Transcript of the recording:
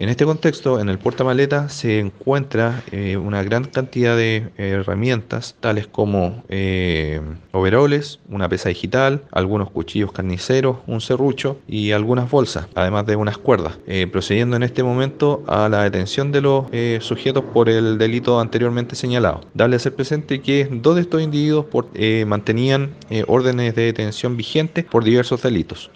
En este contexto, en el portamaleta se encuentra eh, una gran cantidad de eh, herramientas, tales como eh, overoles, una pesa digital, algunos cuchillos carniceros, un serrucho y algunas bolsas, además de unas cuerdas, eh, procediendo en este momento a la detención de los sujetos por el delito anteriormente señalado. Darle a ser presente que dos de estos individuos mantenían órdenes de detención vigentes por diversos delitos.